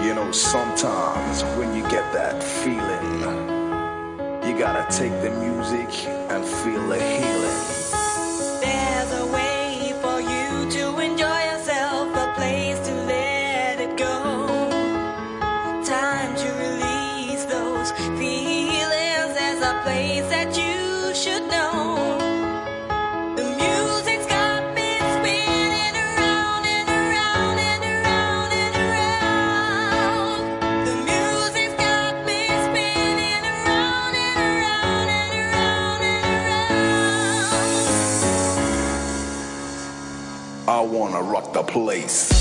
You know, sometimes when you get that feeling, you gotta take the music and feel the healing. gonna rock the place.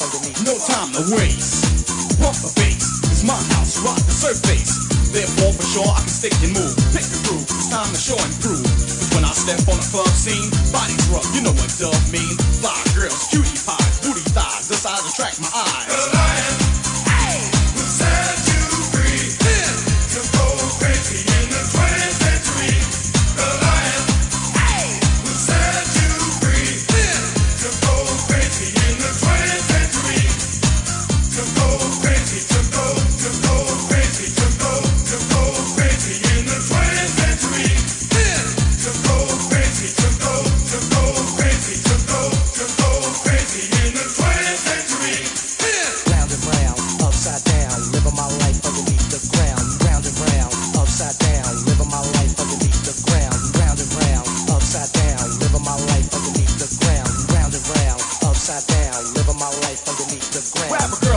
underneath. No time to waste. Pump the bass. It's my house, rock the surface. Therefore, for sure, I can stick and move. Pick the groove. It's time to show and prove. Cause when I step on a club scene, bodies rough. You know what dub means. Fly girls, cutie pies, booty thighs. The size attract my eyes.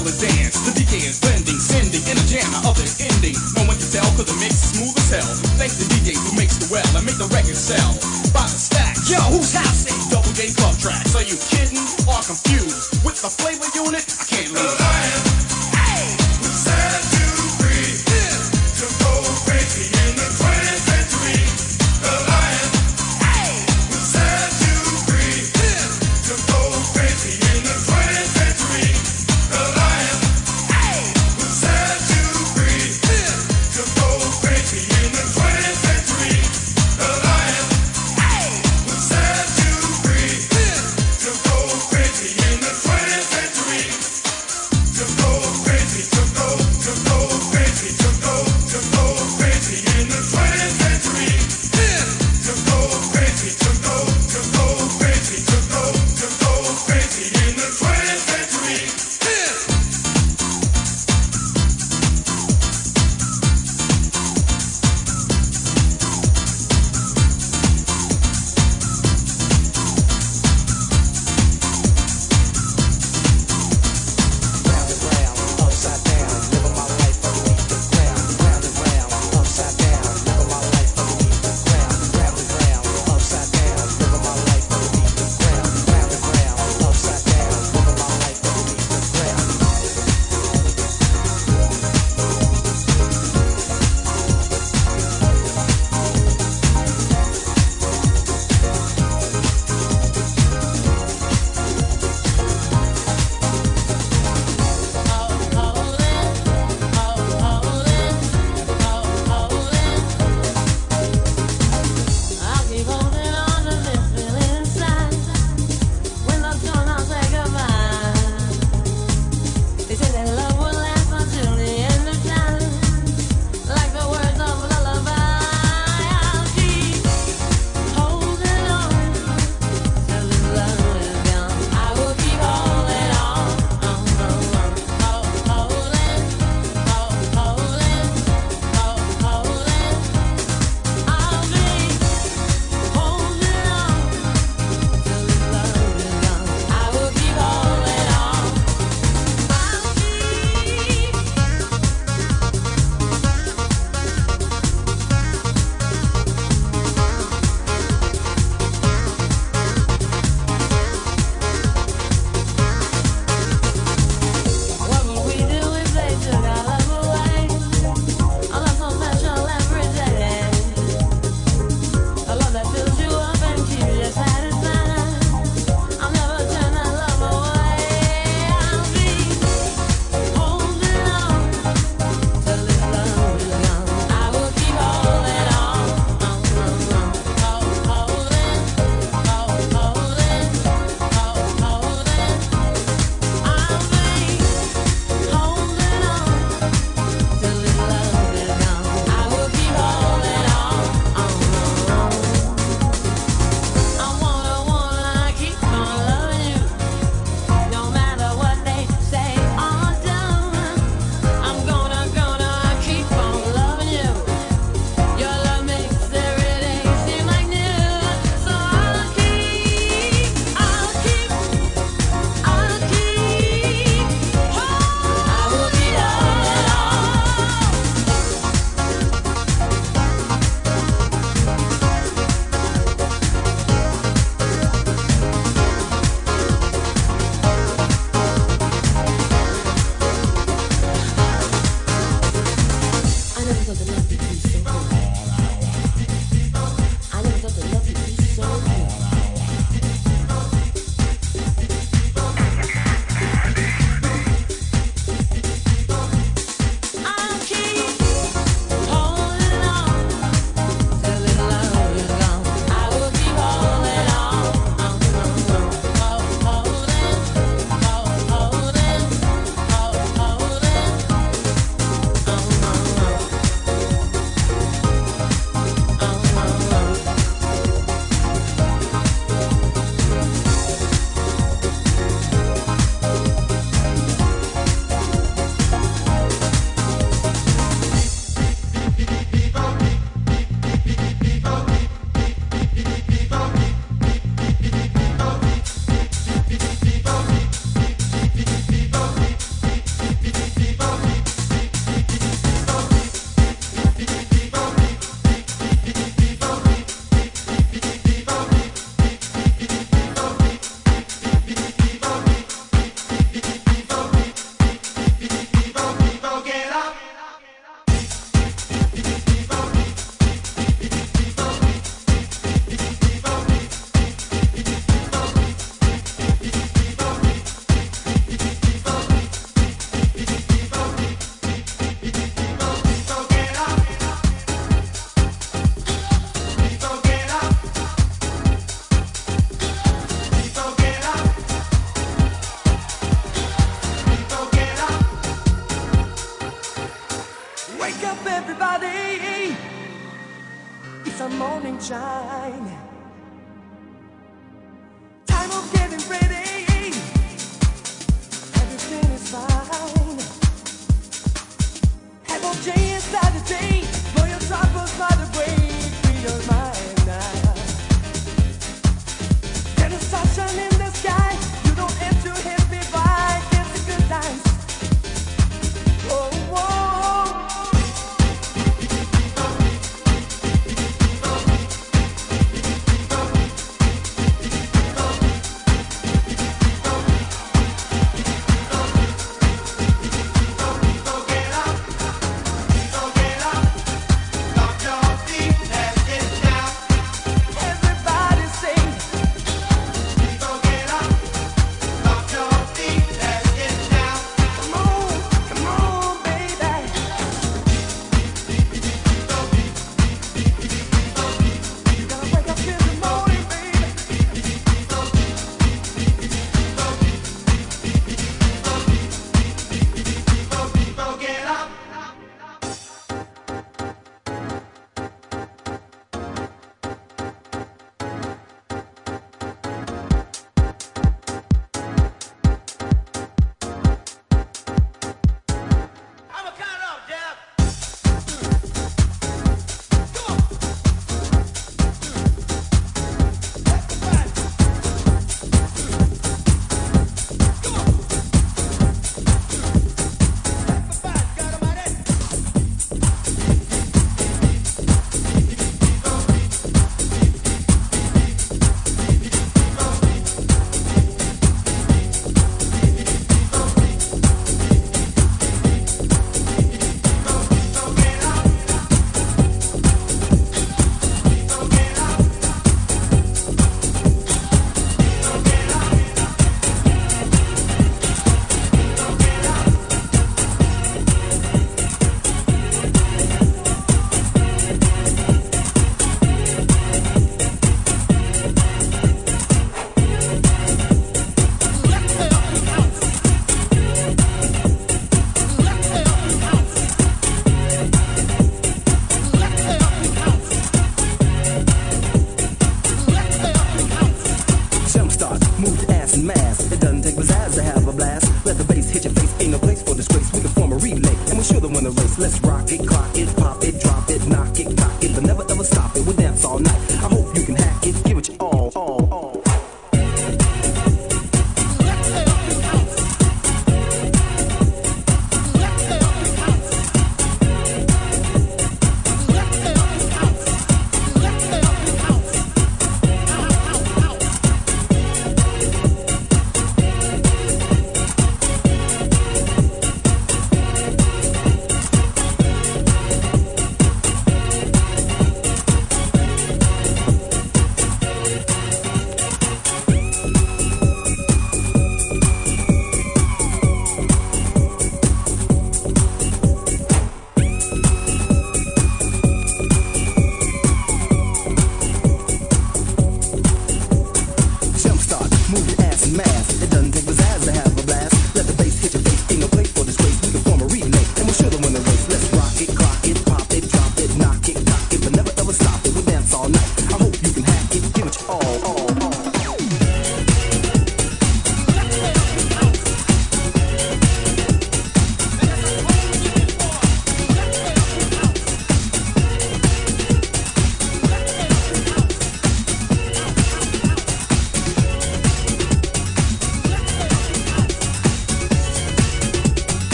tell the dance. The DJ is blending, sending in a jam, of this ending. No one can tell, cause the mix is smooth as hell. Thanks to DJ who makes the well and make the record sell. By the stack, yo, who's house is Double J Club Tracks? Are you kidding or confused with the flavor unit?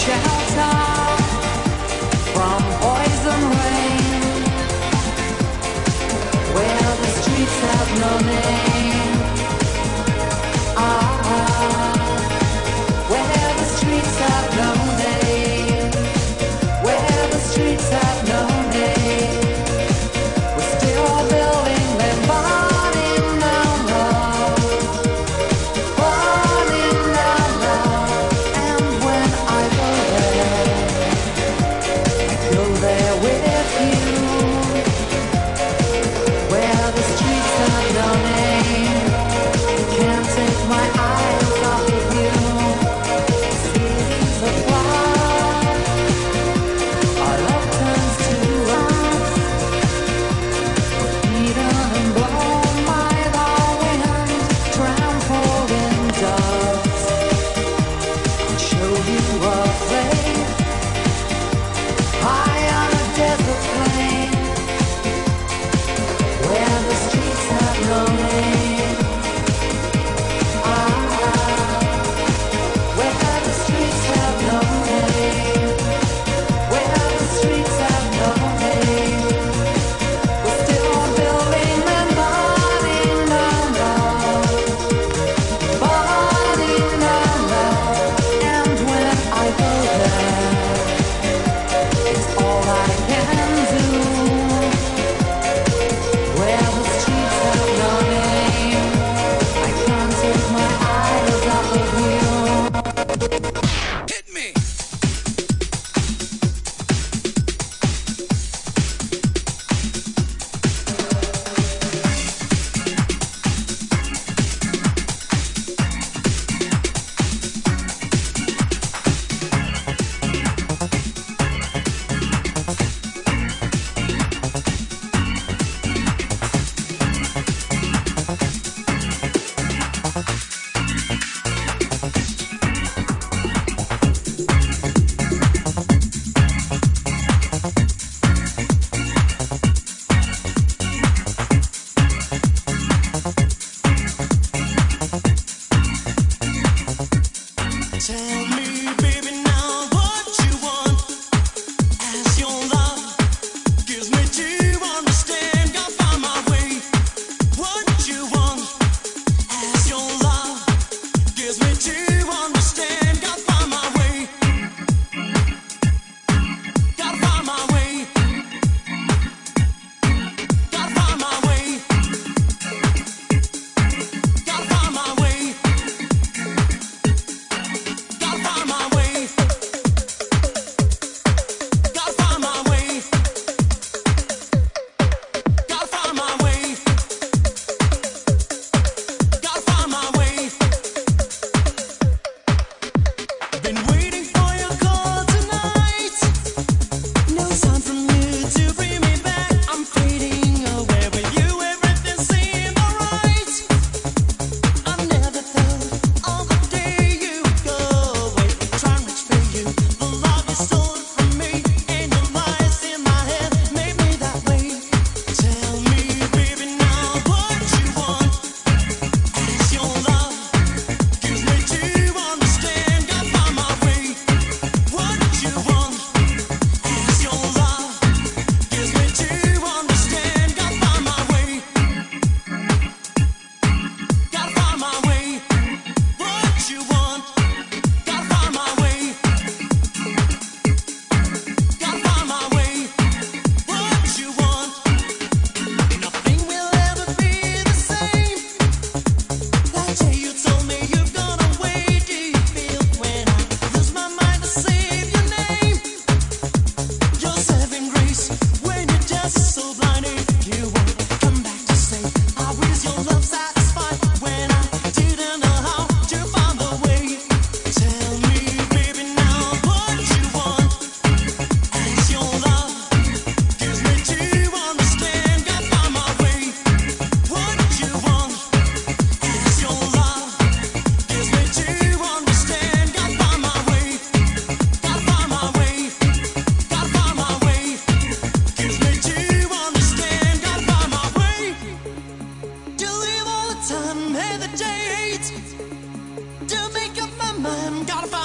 Shelter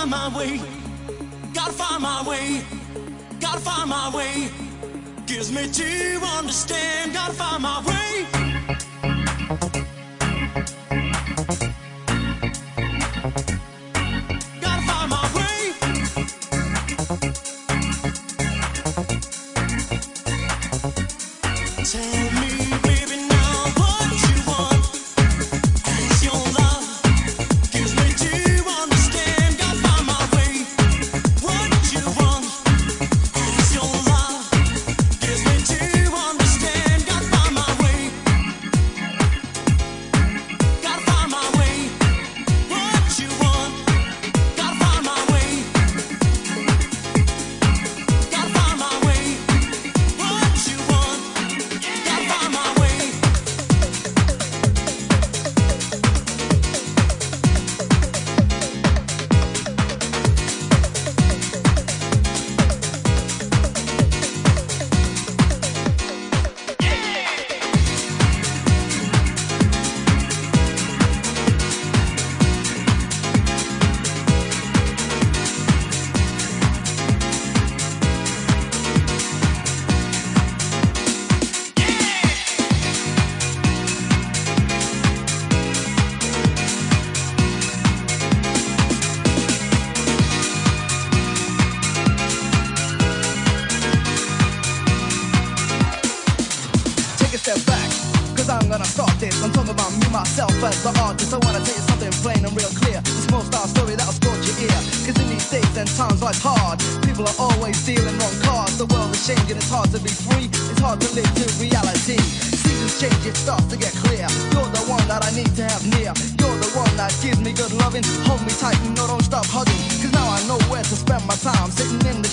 find my way. Gotta find my way, gotta find my way. Gives me to understand, gotta find my way.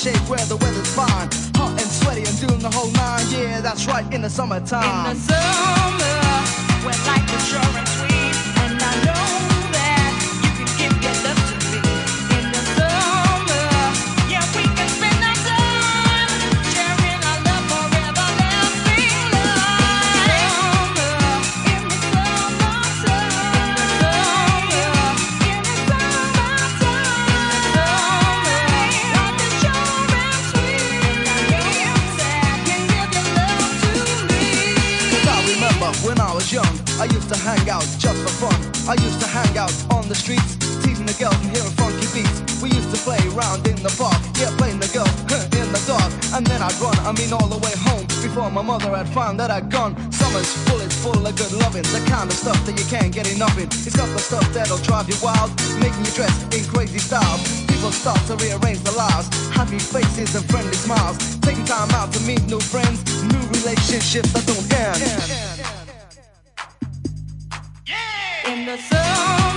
Shade where the weather's fine. Hot and sweaty and doing the whole nine. Yeah, that's right, in the summertime. In the summer, when life is short I mean all the way home, before my mother had found that I'd gone. Summer's full, it's full of good loving, the kind of stuff that you can't get enough in. It's got the stuff that'll drive you wild, making you dress in crazy styles. People start to rearrange their lives, happy faces and friendly smiles. Taking time out to meet new friends, new relationships that don't end. In the summer,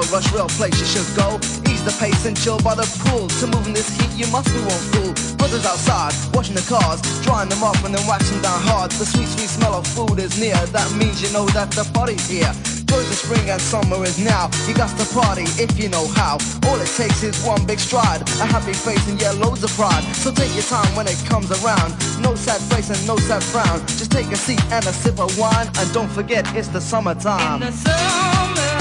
no rush, real place you should go. Ease the pace and chill by the pool. To move in this heat, you must be one fool. Brothers outside, washing the cars, drying them off and then waxing down hard. The sweet, sweet smell of food is near. That means you know that the party's here. Joys of spring and summer is now. You got to party if you know how. All it takes is one big stride, a happy face and yeah, loads of pride. So take your time when it comes around. No sad face and no sad frown. Just take a seat and a sip of wine, and don't forget it's the In summertime. the summer,